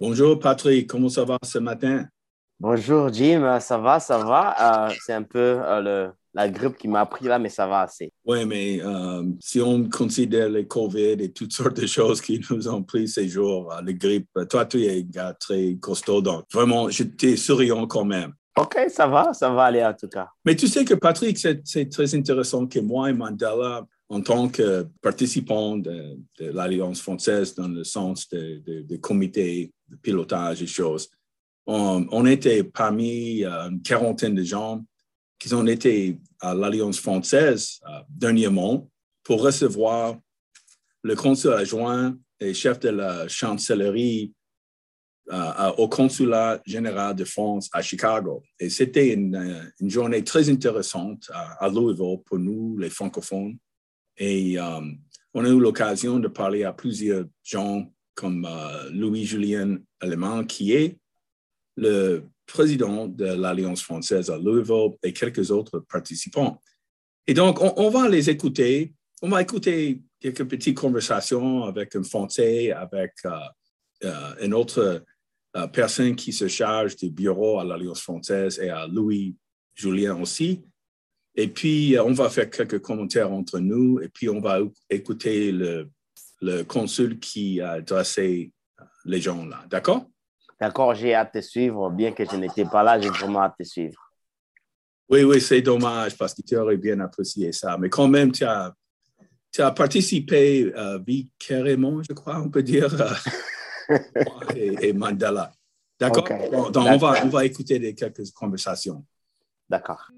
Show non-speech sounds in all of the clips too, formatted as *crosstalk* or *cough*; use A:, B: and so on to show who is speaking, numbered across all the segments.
A: Bonjour Patrick, comment ça va ce matin?
B: Bonjour Jim, ça va, ça va. Euh, c'est un peu euh, le, la grippe qui m'a pris là, mais ça va assez.
A: Oui, mais euh, si on considère les COVID et toutes sortes de choses qui nous ont pris ces jours, la grippe, toi, tu es un gars très costaud, donc vraiment, j'étais souriant quand même.
B: OK, ça va, ça va aller en tout cas.
A: Mais tu sais que Patrick, c'est très intéressant que moi et Mandela, en tant que participants de, l'Alliance française dans le sens de, de, comité de pilotage et choses, on, était parmi euh, une quarantaine de gens qui ont été à l'Alliance française euh, dernièrement pour recevoir le consul adjoint et chef de la chancellerie euh, au consulat général de France à Chicago. Et c'était une, euh, une, journée très intéressante à, Louisville pour nous, les francophones. Et euh, on a eu l'occasion de parler à plusieurs gens comme Louis-Julien Allemand, qui est le président de l'Alliance française à Louisville et quelques autres participants. Et donc, on, va les écouter. On va écouter quelques petites conversations avec un Français, avec un autre euh, personne qui se charge du bureau à l'Alliance française et à Louis Julien aussi. Et puis, euh, on va faire quelques commentaires entre nous et puis on va écouter le, le consul qui a dressé les gens là. D'accord?
B: D'accord, j'ai hâte de suivre. Bien que je n'étais pas là, j'ai vraiment hâte de suivre.
A: Oui, oui, c'est dommage parce que tu aurais bien apprécié ça. Mais quand même, tu as, tu as participé euh, carrément, je crois, on peut dire. *laughs* et, Mandela. D'accord? Donc, on va, on va écouter des, quelques conversations.
B: D'accord.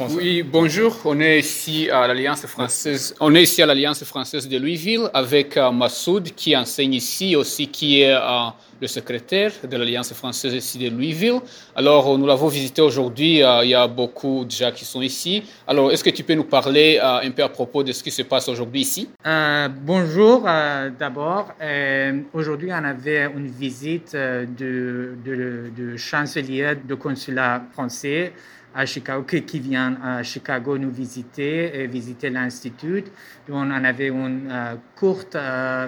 C: Oui, bonjour. On est ici à l'Alliance française. On est ici à l'Alliance française de Louisville avec euh, Massoud qui enseigne ici aussi, qui est euh, le secrétaire de l'Alliance française ici de Louisville. Alors, nous l'avons visité aujourd'hui. Euh, il y a beaucoup de gens qui sont ici. Alors, est-ce que tu peux nous parler un peu à propos de ce qui se passe aujourd'hui ici?
D: Bonjour. D'abord, aujourd'hui, on avait une visite de, de, de chancelier de consulat français à Chicago, qui, vient à Chicago nous visiter et visiter l'Institut. On en avait une euh, courte euh,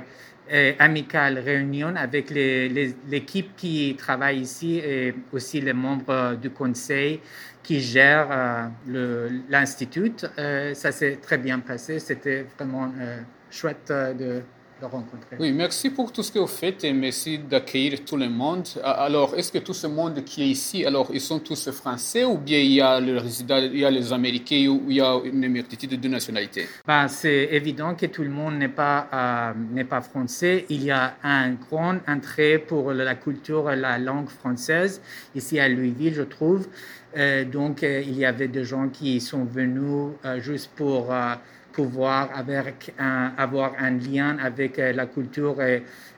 D: et amicale réunion avec l'équipe qui travaille ici et aussi les membres du conseil qui gèrent euh, l'Institut. ça s'est très bien passé. C'était vraiment chouette de rencontrer.
C: Oui, merci pour tout ce que vous faites et merci d'accueillir tout le monde. Alors, est-ce que tout ce monde qui est ici, alors ils sont tous français ou bien il y a les résidents, il y a les Américains ou il y a une multitude de nationalités?
D: Ben, C'est évident que tout le monde n'est pas, euh, n'est pas français. Il y a un grand intérêt pour la culture et la langue française ici à Louisville, je trouve. Euh, donc, euh, il y avait des gens qui sont venus juste pour pouvoir avec un, avoir un lien avec euh, la culture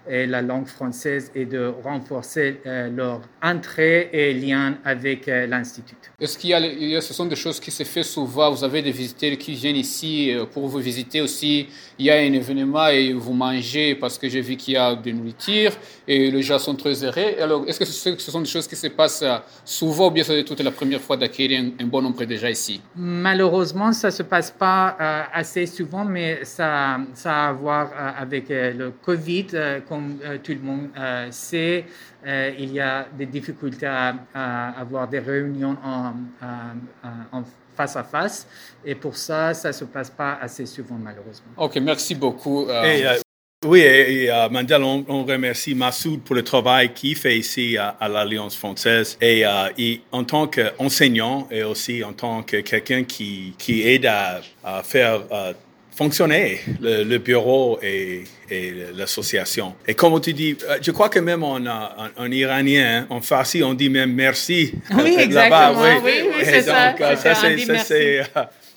D: et, la langue française et de renforcer euh, leur entrée et lien avec euh, l'Institut.
C: Est-ce qu'il y a, ce sont des choses qui se font souvent Vous avez des visiteurs qui viennent ici euh, pour vous visiter aussi. Il y a un événement et vous mangez parce que j'ai vu qu'il y a de nourriture et les gens sont très heureux. Alors, est-ce que ce sont des choses qui se passent souvent ou bien c'est toute la première fois d'acquérir un, bon nombre de gens ici?
D: Malheureusement, ça ne se passe pas assez souvent, mais ça, ça a à voir avec le Covid comme euh, tout le monde euh, sait, euh, il y a des difficultés à, avoir des réunions en, face à face. Et pour ça, ça ne se passe pas assez souvent, malheureusement.
C: OK, merci beaucoup.
A: oui, et, Mandel, on, remercie Massoud pour le travail qu'il fait ici à, l'Alliance française. Et, en tant qu'enseignant et aussi en tant que quelqu'un qui, qui aide à, faire fonctionner, le, bureau et, l'association. Et comme tu dis, euh, je crois que même en, en, iranien, en farsi, on dit même merci.
D: Oui, *laughs* exactement. Oui, oui, c'est ça.
A: ça c'est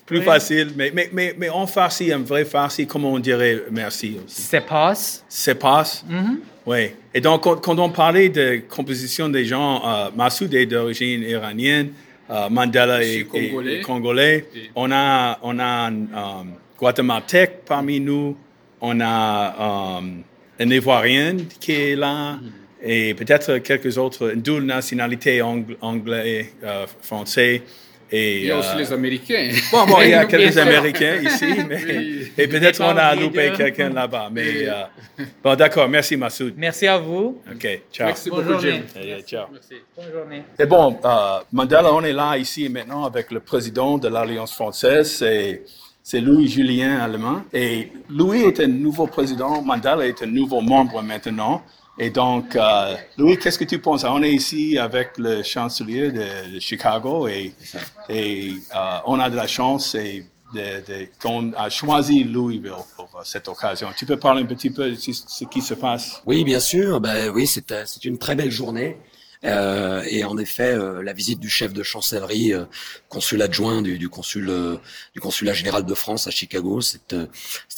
A: plus facile. Mais, mais, mais, mais, en farsi, un vrai farsi, comment on dirait merci aussi?
D: C'est passe.
A: C'est passe. Mm-hmm. Oui. Et donc, quand, on parlait de composition des gens, euh, Massoud est d'origine iranienne, euh, Mandela est, congolais. On a, on a un um, guatémaltèque parmi nous. On a um, un Ivoirien qui est là. Mm-hmm. Et peut-être quelques autres, une double nationalité anglais, euh, français.
C: Et, il y a aussi euh, les Américains.
A: Bon, bon, il y a *laughs* quelques Américains ici, mais, et peut-être on a loupé quelqu'un là-bas. Mais euh, bon, d'accord, merci Massoud.
D: Merci à vous.
A: OK, ciao.
C: Merci beaucoup, Jim.
A: ciao. Merci. Bonne journée. Et bon, euh, Mandela, on est là ici maintenant avec le président de l'Alliance française. Et, c'est Louis Julien Allemand. Et Louis est un nouveau président, Mandela est un nouveau membre maintenant. Et donc, euh, Louis, qu'est-ce que tu penses? On est ici avec le chancelier de, Chicago et, euh, on a de la chance et qu'on a choisi Louisville pour cette occasion. Tu peux parler un petit peu de ce qui se passe?
E: Oui, bien sûr. Ben, oui, c'est une très belle journée. Euh, et en effet, euh, la visite du chef de chancellerie, euh, consul adjoint du, consul du consulat général de France à Chicago, c'est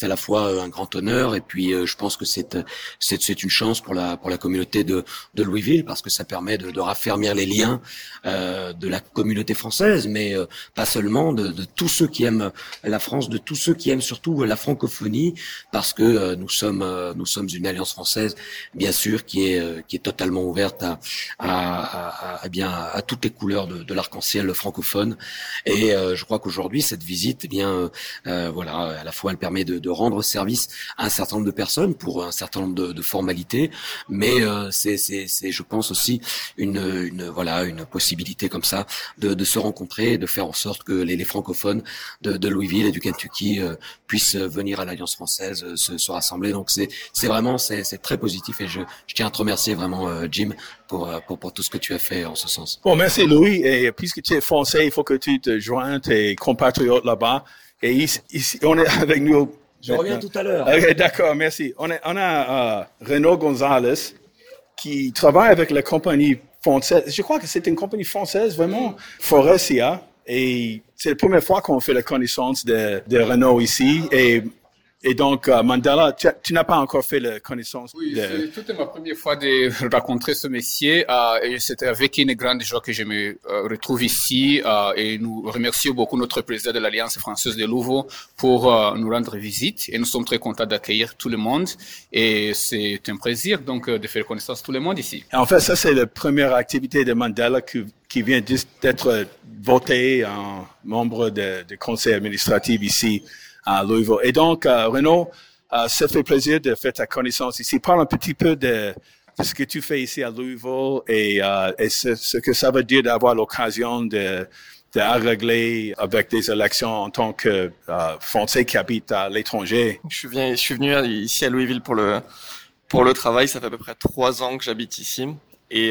E: à la fois un grand honneur et puis je pense que c'est une chance pour la pour la communauté de de Louisville parce que ça permet de, de raffermir les liens de la communauté française, mais pas seulement de, de tous ceux qui aiment la France, de tous ceux qui aiment surtout la francophonie, parce que nous sommes nous sommes une alliance française, bien sûr, qui est qui est totalement ouverte à, à à, à, bien à toutes les couleurs de, de l'arc-en-ciel francophone. Et euh, je crois qu'aujourd'hui cette visite, eh bien euh, euh, voilà, à la fois elle permet de, de, rendre service à un certain nombre de personnes pour un certain nombre de, de formalités, mais c'est, c'est, c'est, je pense aussi une, une voilà une possibilité comme ça de, se rencontrer et de faire en sorte que les, les francophones de, Louisville et du Kentucky puissent venir à l'Alliance française se, se rassembler. Donc c'est, c'est vraiment c'est, c'est très positif et je, je tiens à te remercier vraiment Jim pour, pour pour tout ce que tu as fait en ce sens.
A: Bon, merci Louis. Et puisque tu es français, il faut que tu te joignes tes compatriotes là-bas. Et ici, on est avec nous.
E: Je reviens tout à l'heure.
A: D'accord, merci. On, est, on a euh, Renaud Gonzalez qui travaille avec la compagnie française. Je crois que c'est une compagnie française, vraiment, Forestia. Et c'est la première fois qu'on fait la connaissance de, de Renault ici. Et et donc, euh, Mandela, tu, n'as pas encore fait la connaissance
C: Oui, c'est toute ma première fois de rencontrer ce monsieur. Euh, et c'était avec une grande joie que je me euh, retrouve ici. Euh, et nous remercions beaucoup notre président de l'Alliance française de Louvain pour euh, nous rendre visite. Et nous sommes très contents d'accueillir tout le monde. Et c'est un plaisir donc de faire connaissance tout le monde ici.
A: En fait, ça, c'est la première activité de Mandela qui, qui vient d'être voté en membre de, de conseil administratif ici à Louisville. Et donc, euh, Renaud, euh, ça fait plaisir de faire ta connaissance ici. Parle un petit peu de, ce que tu fais ici à Louisville et, euh, ce, que ça veut dire d'avoir l'occasion de, régler avec des élections en tant que euh, Français qui habite à l'étranger.
F: Je suis, venu ici à Louisville pour le travail. Ça fait à peu près trois ans que j'habite ici et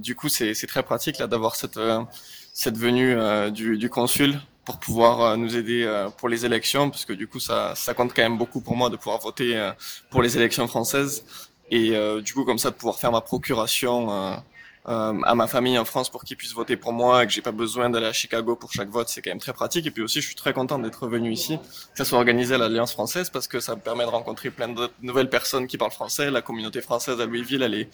F: du coup c'est très pratique d'avoir cette venue du consul pour pouvoir euh, nous aider euh, pour les élections, parce que du coup, ça, ça compte quand même beaucoup pour moi de pouvoir voter euh, pour les élections françaises. Et du coup, comme ça, de pouvoir faire ma procuration à ma famille en France pour qu'ils puissent voter pour moi et que j'ai pas besoin d'aller à Chicago pour chaque vote, c'est quand même très pratique. Et puis aussi, je suis très content d'être venu ici, que ça soit organisé à l'Alliance française parce que ça me permet de rencontrer plein de nouvelles personnes qui parlent français. La communauté française à Louisville, elle est,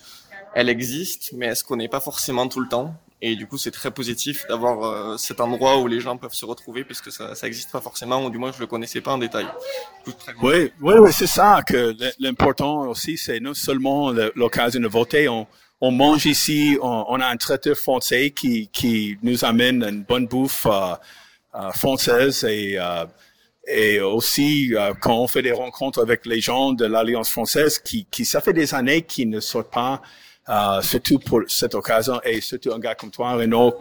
F: elle existe, mais elle se connaît pas forcément tout le temps. Et du coup, c'est très positif d'avoir euh, cet endroit où les gens peuvent se retrouver, puisque ça, ça existe pas forcément, ou du moins je le connaissais pas en détail.
A: Oui, oui, oui, c'est ça que l'important aussi, c'est non seulement l'occasion de voter, on, on mange ici, on, a un traiteur français qui, qui nous amène une bonne bouffe euh, euh française et euh, et aussi quand on fait des rencontres avec les gens de l'Alliance française qui, qui ça fait des années qu'ils ne sortent pas euh, surtout pour cette occasion et surtout un gars comme toi, Renaud,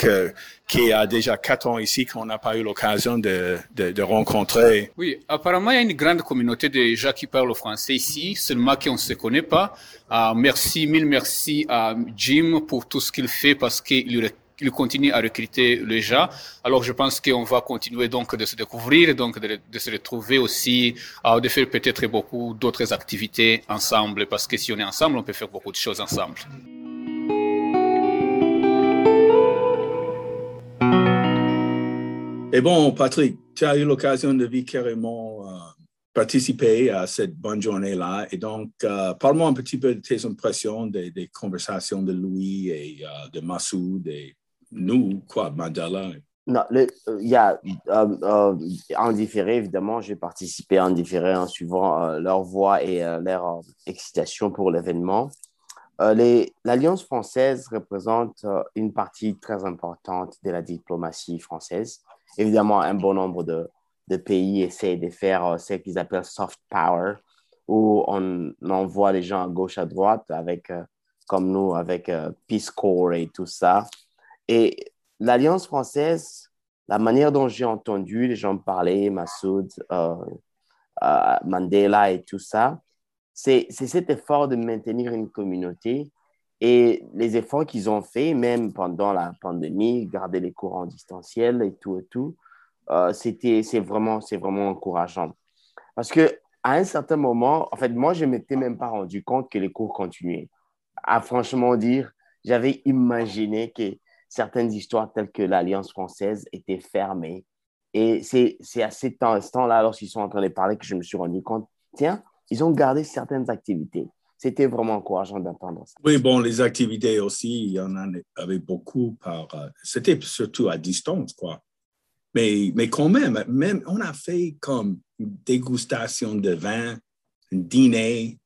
A: qui a déjà quatre ans ici qu'on n'a pas eu l'occasion de, de, de, rencontrer.
C: Oui, apparemment il y a une grande communauté de gens qui parlent français ici, seulement qu'on ne se connaît pas. Euh, merci, mille merci à Jim pour tout ce qu'il fait parce qu'il il continue à recruter les gens. Alors, je pense qu'on va continuer donc de se découvrir, donc de, se retrouver aussi, de faire peut-être beaucoup d'autres activités ensemble, parce que si on est ensemble, on peut faire beaucoup de choses ensemble.
A: Et bon, Patrick, tu as eu l'occasion de vivre carrément euh, participer à cette bonne journée-là. Et donc, euh, parle-moi un petit peu de tes impressions des, des conversations de Louis et euh, de Massoud et nous, quoi, Mandela?
B: Non, il y a en différé, évidemment, j'ai participé en différé en suivant leur voix et leur excitation pour l'événement. L'Alliance française représente une partie très importante de la diplomatie française. Évidemment, un bon nombre de, de pays essaient de faire euh, ce qu'ils appellent soft power, où on envoie les gens à gauche, à droite, avec, euh, comme nous, avec euh, Peace Corps et tout ça. Et l'Alliance française, la manière dont j'ai entendu les gens parler, Massoud, Mandela et tout ça, c'est cet effort de maintenir une communauté et les efforts qu'ils ont faits, même pendant la pandémie, garder les cours en distanciel et tout et tout, euh, c'est vraiment, vraiment encourageant. Parce que à un certain moment, en fait, moi, je ne m'étais même pas rendu compte que les cours continuaient. À franchement dire, j'avais imaginé que certaines histoires telles que l'Alliance française étaient fermées. Et c'est, à ce temps-là, lorsqu'ils sont en train de parler, que je me suis rendu compte, tiens, ils ont gardé certaines activités. C'était vraiment encourageant d'entendre ça.
A: Oui, bon, les activités aussi, il y en avait beaucoup par... Euh, c'était surtout à distance, quoi. Mais, mais quand même, même, on a fait comme une dégustation de vin, un dîner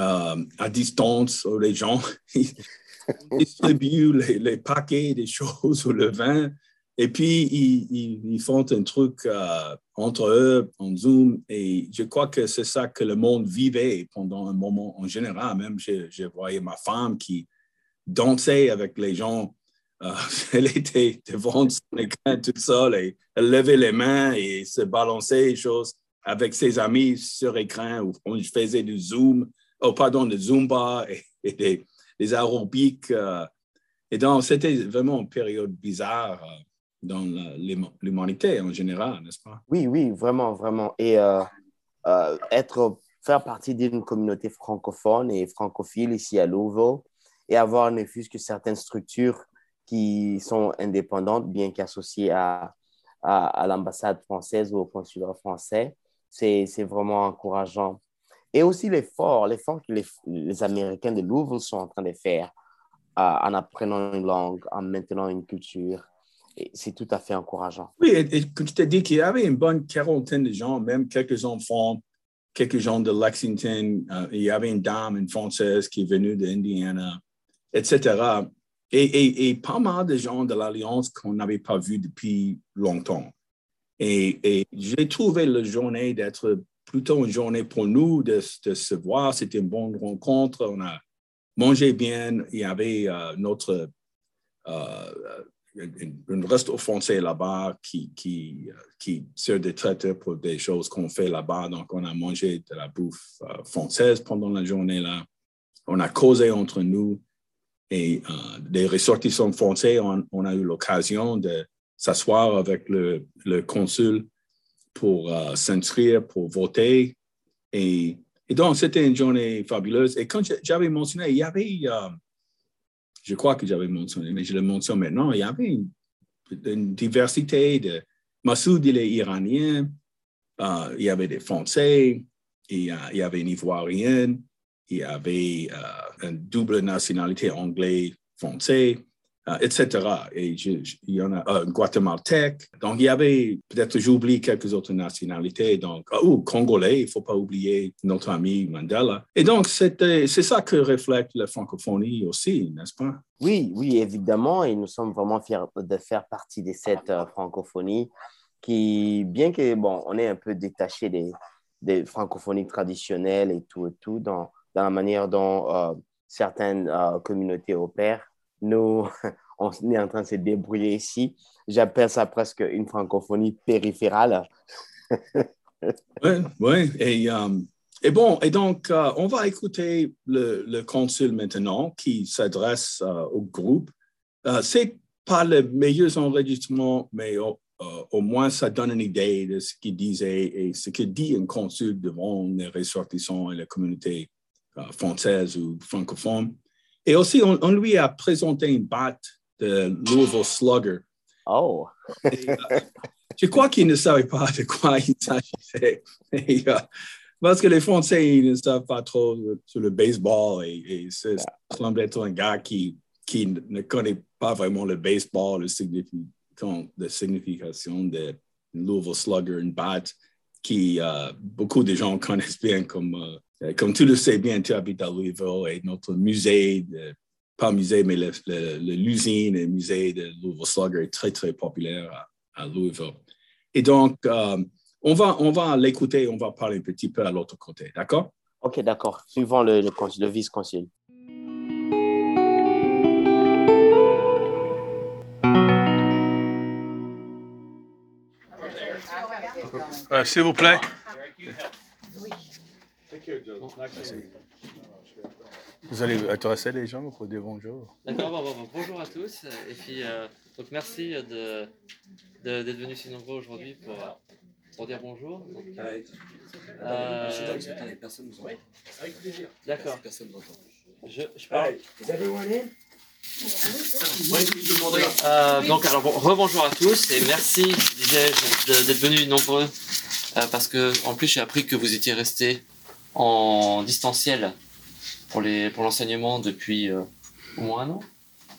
A: euh, à distance les gens *laughs* *laughs* distribuent les, paquets des choses ou le vin. Et puis, ils, font un truc euh, entre eux en Zoom. Et je crois que c'est ça que le monde vivait pendant un moment en général. Même, je, voyais ma femme qui dansait avec les gens euh, *laughs* elle était devant son écran toute seule et elle levait les mains et se balançait les choses avec ses amis sur écran où on faisait du zoom, oh pardon, du zumba et, des, des, aérobics. Euh. et donc, c'était vraiment une période bizarre euh, dans l'humanité en général, n'est-ce pas?
B: Oui, oui, vraiment, vraiment. Et être, faire partie d'une communauté francophone et francophile ici à Louvain et avoir ne fût que certaines structures qui sont indépendantes, bien qu'associées à, à, l'ambassade française ou au consulat français. C'est vraiment encourageant. Et aussi l'effort, l'effort que les, Américains de Louvre sont en train de faire en apprenant une langue, en maintenant une culture. C'est tout à fait encourageant.
A: Oui, et, et je t'ai dit qu'il y avait une bonne quarantaine de gens, même quelques enfants, quelques gens de Lexington. Euh, il y avait une dame, une Française qui est venue d'Indiana, etc et, pas mal de gens de l'Alliance qu'on n'avait pas vu depuis longtemps. Et, j'ai trouvé la journée d'être plutôt une journée pour nous de, se voir. C'était une bonne rencontre. On a mangé bien. Il y avait euh, notre euh, une, restaurant français là-bas qui, qui, qui sert des traiteurs pour des choses qu'on fait là-bas. Donc, on a mangé de la bouffe euh, française pendant la journée là. On a causé entre nous. Et euh, des ressortissants français, on, a eu l'occasion de s'asseoir avec le, consul pour euh, s'inscrire, pour voter. Et, et donc, c'était une journée fabuleuse. Et quand j'avais mentionné, il y avait, euh, je crois que j'avais mentionné, mais je le mentionne maintenant, il y avait une, diversité de... Massoud, il est iranien, euh, il y avait des Français, il y avait une Ivoirienne, il y avait euh, une double nationalité anglais-français, euh, etc. Et il y en a un guatémaltèque. Donc, il y avait, peut-être j'oublie quelques autres nationalités. Donc, ou congolais, il ne faut pas oublier notre ami Mandela. Et donc, c'est ça que reflète la francophonie aussi, n'est-ce pas?
B: Oui, oui, évidemment. Et nous sommes vraiment fiers de faire partie de cette euh, francophonie qui, bien que, bon, on est un peu détaché des, des francophonies traditionnelles et tout et tout, dans dans la manière dont euh, certaines euh, communautés opèrent. Nous, *laughs* on est en train de se débrouiller ici. J'appelle ça presque une francophonie périphérale. *laughs*
A: oui, oui. Et, euh, et, bon, et donc, on va écouter le, le, consul maintenant qui s'adresse au groupe. c'est pas les meilleurs enregistrements, mais au, au, moins ça donne une idée de ce qu'il disait et ce que dit un consul devant les ressortissants et la communauté française ou francophone. Et aussi, on, lui a présenté une batte de Louisville Slugger.
B: Oh!
A: je crois qu'il ne savait pas de quoi il s'agissait. Parce que les Français, ils ne savent pas trop sur le baseball et, et ça semble être un gars qui, qui ne connaît pas vraiment le baseball, le la signification de Louisville Slugger, une batte qui euh, beaucoup de gens *laughs* connaissent bien comme, euh, comme tu le sais bien, tu habites à Louisville et notre musée, pas musée, mais l'usine et le musée de Louisville Slugger est très, très populaire à, Louisville. Et donc, euh, on va, on va l'écouter, on va parler un petit peu à l'autre côté, d'accord?
B: OK, d'accord. Suivant le, le, vice-consul.
A: Euh, S'il vous plaît. Vous allez intéresser les gens pour dire bonjour.
G: D'accord, bon, bon, bonjour à tous. Et puis, euh, donc merci d'être de, d'être venus si nombreux aujourd'hui pour, pour dire bonjour. Donc, euh,
E: personne nous
G: Avec plaisir. D'accord.
E: Personne n'entend.
G: Je, je parle.
E: Vous avez où aller?
G: Euh, donc alors bon, rebonjour à tous et merci disais-je d'être venus nombreux euh, parce que en plus j'ai appris que vous étiez restés en distanciel pour les pour l'enseignement depuis euh, au moins un an,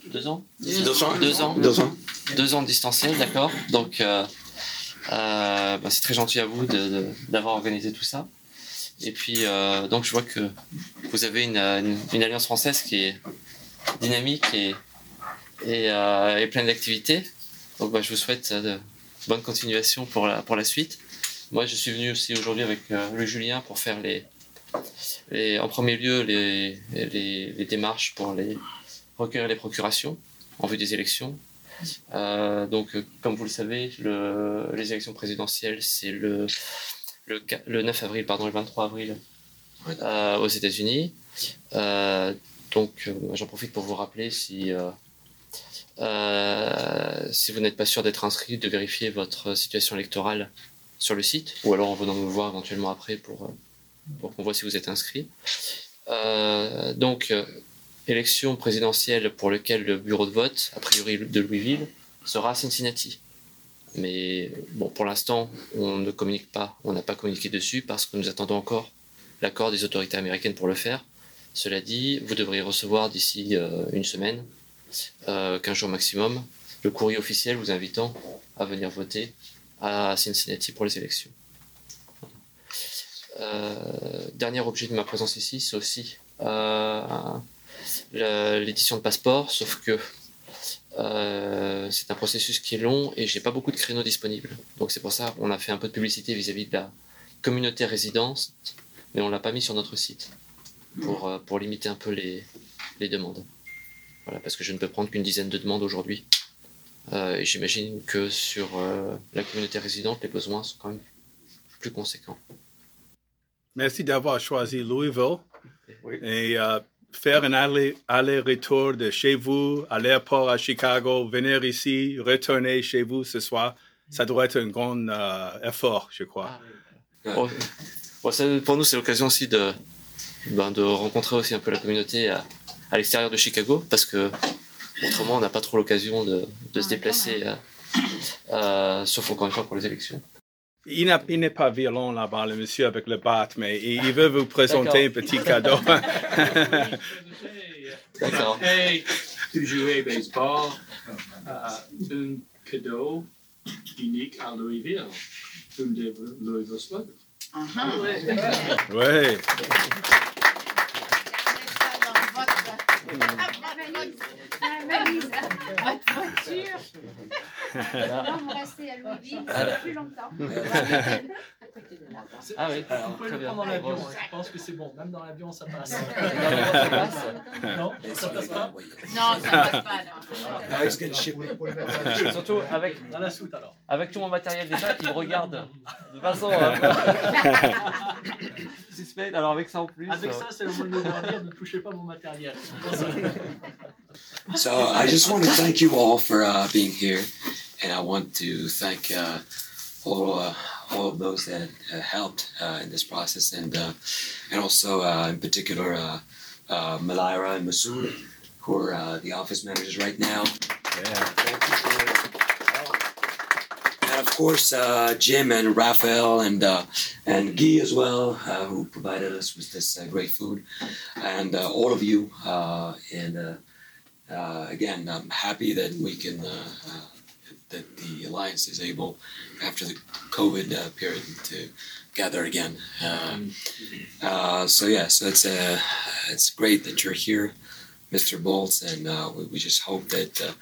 G: deux ans,
E: deux ans,
G: deux ans,
E: deux ans,
G: deux ans de distanciel, d'accord. Donc euh, euh, bah, c'est très gentil à vous d'avoir organisé tout ça. Et puis, euh, donc, je vois que vous avez une, une, alliance française qui est dynamique et, et, euh, et pleine d'activités. Donc, bah, je vous souhaite de bonne continuation pour la, pour la suite. Moi, je suis venu aussi aujourd'hui avec euh, le Julien pour faire les, les, en premier lieu les, les, les démarches pour les recueillir les procurations en vue des élections euh, donc, euh, comme vous le savez, le, les élections présidentielles, c'est le, le, le, 9 avril, pardon, le 23 avril euh, aux États-Unis. Euh, donc, j'en profite pour vous rappeler si, si vous n'êtes pas sûr d'être inscrit, de vérifier votre situation électorale sur le site, ou alors en venant nous voir éventuellement après pour, pour qu'on voit si vous êtes inscrit. donc, élection présidentielle pour lequel le bureau de vote, a priori de Louisville, sera à Cincinnati. Mais bon, pour l'instant, on ne communique pas, on n'a pas communiqué dessus parce que nous attendons encore l'accord des autorités américaines pour le faire. Cela dit, vous devriez recevoir d'ici euh, une semaine, euh, 15 jours maximum, le courrier officiel vous invitant à venir voter à Cincinnati pour les élections. Euh, dernier objet de ma présence ici, c'est aussi euh, l'édition de passeport, sauf que euh, c'est un processus qui est long et j'ai pas beaucoup de créneaux disponibles. Donc c'est pour ça qu'on a fait un peu de publicité vis-à-vis de la communauté résidence, mais on l'a pas mis sur notre site pour, pour limiter un peu les, les demandes. Voilà, parce que je ne peux prendre qu'une dizaine de demandes aujourd'hui. Euh, et j'imagine que sur euh, la communauté résidente, les besoins sont quand même plus conséquents.
A: Merci d'avoir choisi Louisville. Oui. Et euh, faire un aller-retour de chez vous à l'aéroport à Chicago, venir ici, retourner chez vous ce soir, ça doit être un grand euh, effort, je crois.
G: Ah, pour nous, c'est l'occasion aussi de, ben, de rencontrer aussi un peu la communauté à, à l'extérieur de Chicago, parce que autrement, on n'a pas trop l'occasion de, de, se déplacer, euh, euh, sauf encore une fois pour les élections.
A: Il n'est pas violent là-bas, le monsieur avec le bat, mais il, il veut vous présenter un petit cadeau. *laughs*
G: D'accord.
C: Tu jouais baseball, euh, un cadeau unique à Louisville, un des Louisville Sluggers.
A: Uh -huh. Ouais.
H: Votre voiture. Non, vous restez à Louisville plus longtemps.
G: Ah oui,
I: alors, vous pouvez le prendre dans l'avion, je pense que c'est bon, même dans l'avion ça passe. non, ça passe pas
H: Non, ça passe pas. Non.
G: Surtout avec,
I: dans la soute alors.
G: Avec tout mon matériel déjà, il me regarde *laughs* de façon *laughs* suspecte, alors avec ça en plus.
I: Avec ça, c'est le mot de dire, ne touchez pas mon matériel.
E: So I just want to thank you all for uh, being here, and I want to thank uh, all uh, all of those that uh, helped uh, in this process, and uh, and also uh, in particular uh, uh, Malira and Masood, who are uh, the office managers right now. And of course, uh, Jim and Raphael and uh, and Guy as well, uh, who provided us with this uh, great food, and uh, all of you. Uh, and again, I'm happy that we can that the alliance is able, after the COVID period, to gather again. So yeah, so it's it's great that you're here, Mr. Bolts, and we, we just hope that.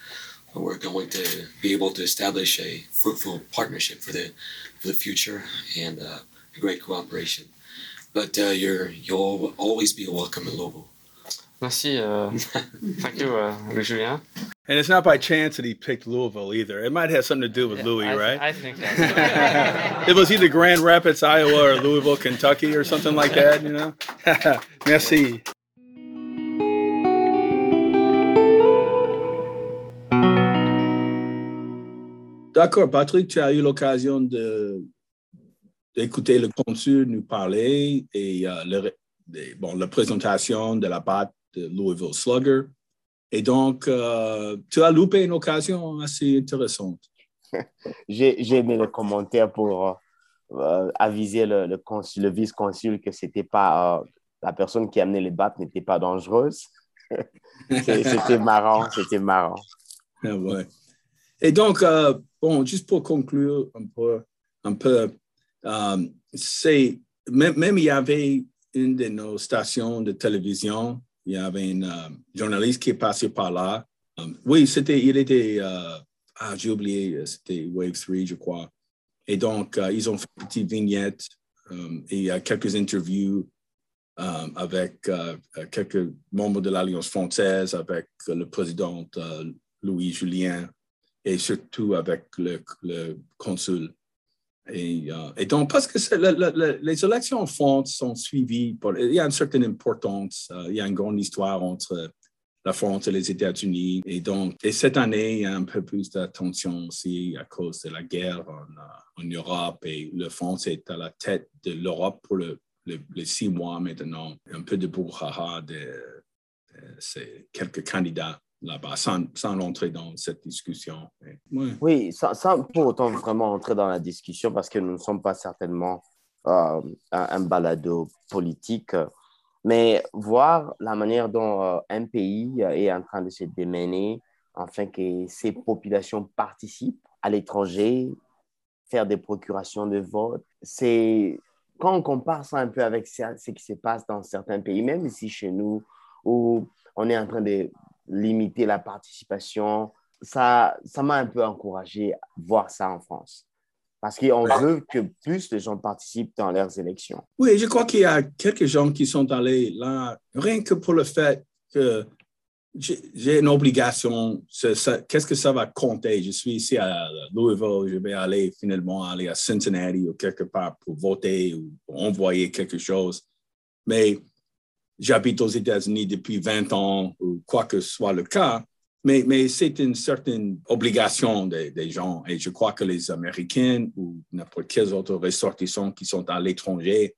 E: We're going to be able to establish a fruitful partnership for the for the future and uh, a great cooperation. But uh, you're you'll always be welcome in Louisville.
G: Merci. Uh, *laughs* thank you, uh, Julien.
A: And it's not by chance that he picked Louisville either. It might have something to do with Louis,
G: I,
A: right?
G: I think *laughs*
A: it was either Grand Rapids, Iowa, or Louisville, Kentucky, or something like that. You know. *laughs* Merci. D'accord, Patrick, tu as eu l'occasion de d'écouter le consul nous parler et euh, le- des- bon, la présentation de la batte de Louisville Slugger. Et donc, euh, tu as loupé une occasion assez intéressante. *laughs*
B: J'ai j'ai aimé le commentaire pour euh, aviser le, le, consul- le vice-consul que c'était pas euh, la personne qui amenait les battes n'était pas dangereuse. *laughs* C'était marrant, c'était marrant.
A: Ah ouais. Et donc, euh, bon, juste pour conclure un peu, un euh, c'est, même, il y avait une de nos stations de télévision, il y avait un euh, journaliste qui est passé par là. Oui, c'était, il était, ah, j'ai oublié, c'était Wave 3, je crois. Et donc, ils ont fait une petite vignette et quelques interviews avec quelques membres de l'Alliance française, avec le président Louis Julien et surtout avec le, consul. Et, euh, et donc, parce que les élections en France sont suivies, il y a une certaine importance, euh, il y a une grande histoire entre la France et les États-Unis. Et donc, et cette année, il y a un peu plus d'attention aussi à cause de la guerre en, euh, Europe et la France est à la tête de l'Europe pour le, le- les six mois maintenant. Un peu de de, de ces quelques candidats là-bas, sans, sans entrer dans cette discussion.
B: Oui, sans, pour autant vraiment entrer dans la discussion, parce que nous ne sommes pas certainement euh, un, balado politique, mais voir la manière dont euh, un pays est en train de se démener afin que ses populations participent à l'étranger, faire des procurations de vote, c'est quand on compare ça un peu avec ce qui se passe dans certains pays, même ici chez nous, où on est en train de limiter la participation, ça ça m'a un peu encouragé à voir ça en France. Parce qu'on veut que plus de gens participent dans leurs élections.
A: Oui, je crois qu'il y a quelques gens qui sont allés là, rien que pour le fait que j'ai une obligation. Qu'est-ce que ça va compter? Je suis ici à Louisville, je vais aller finalement aller à Cincinnati ou quelque part pour voter ou envoyer quelque chose. Mais j'habite aux États-Unis depuis 20 ans ou quoi que soit le cas. Mais, c'est une certaine obligation des, gens. Et je crois que les Américains ou n'importe quels autres ressortissants qui sont à l'étranger,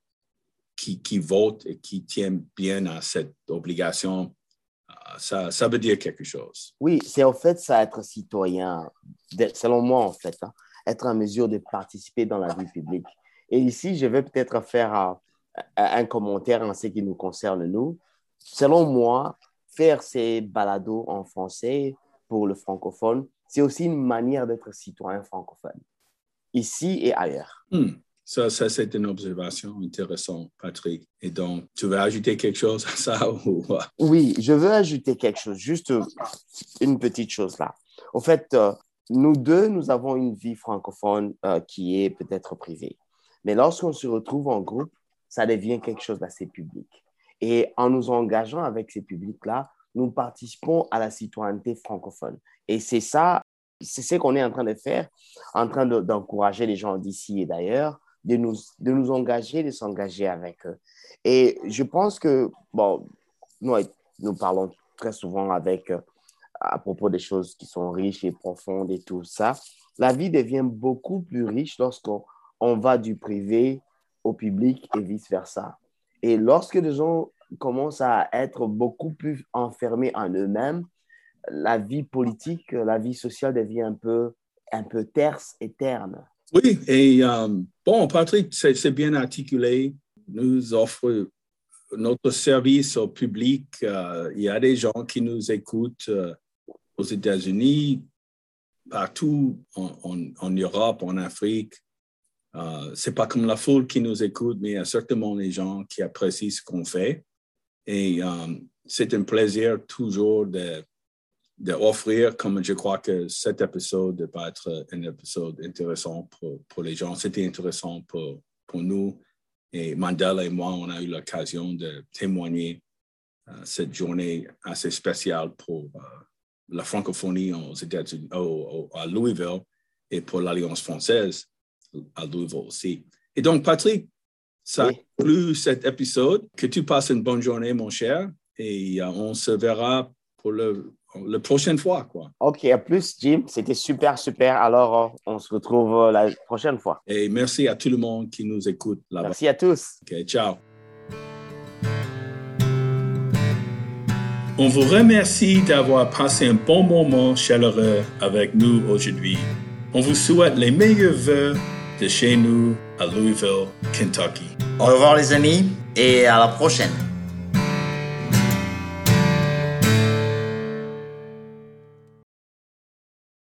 A: qui, votent et qui tiennent bien à cette obligation, euh, ça, veut dire quelque chose.
B: Oui, c'est en fait ça, être citoyen, selon moi, en fait, hein, être en mesure de participer dans la vie publique. Et ici, je vais peut-être faire un, commentaire en ce qui nous concerne, nous. Selon moi, faire ces balados en français pour le francophone, c'est aussi une manière d'être citoyen francophone, ici et ailleurs.
A: Hmm. Ça, ça c'est une observation intéressante, Patrick. Et donc, tu veux ajouter quelque chose à ça ou
B: Oui, je veux ajouter quelque chose, juste une petite chose là. Au fait, euh, nous deux, nous avons une vie francophone euh, qui est peut-être privée. Mais lorsqu'on se retrouve en groupe, ça devient quelque chose d'assez public. Et en nous engageant avec ces publics-là, nous participons à la citoyenneté francophone. Et c'est ça, c'est ce qu'on est en train de faire, en train de- d'encourager les gens d'ici et d'ailleurs, de nous, de nous engager, de s'engager avec eux. Et je pense que, bon, nous, nous parlons très souvent avec euh, à propos des choses qui sont riches et profondes et tout ça. La vie devient beaucoup plus riche lorsqu'on on va du privé au public et vice-versa. Et lorsque les gens commencent à être beaucoup plus enfermés en eux-mêmes, la vie politique, la vie sociale devient un peu, un peu terse et terne.
A: Oui, et euh, bon, Patrick, c'est bien articulé. Nous offrons notre service au public. Euh, il y a des gens qui nous écoutent euh, aux États-Unis, partout en, Europe, en Afrique. Euh, c'est pas comme la foule qui nous écoute, mais il y a certainement des gens qui apprécient ce qu'on fait. Et euh, c'est un plaisir toujours de, d'offrir, comme je crois que cet épisode va être un épisode intéressant pour, pour les gens. C'était intéressant pour, pour nous. Et Mandela et moi, on a eu l'occasion de témoigner euh, cette journée assez spéciale pour la francophonie aux États-Unis, à Louisville et pour l'Alliance française à Louisville aussi. Et donc, Patrick, ça conclut cet épisode. Que tu passes une bonne journée, mon cher, et euh, on se verra pour le, la prochaine fois. Quoi.
B: OK, à plus, Jim. C'était super, super. Alors, euh, on se retrouve euh, la prochaine fois.
A: Et merci à tout le monde qui nous écoute là-bas.
B: Merci à tous.
A: OK, ciao. On vous remercie d'avoir passé un bon moment chaleureux avec nous aujourd'hui. On vous souhaite les meilleurs vœux de chez nous à Louisville, Kentucky.
J: Au revoir les amis et à la prochaine.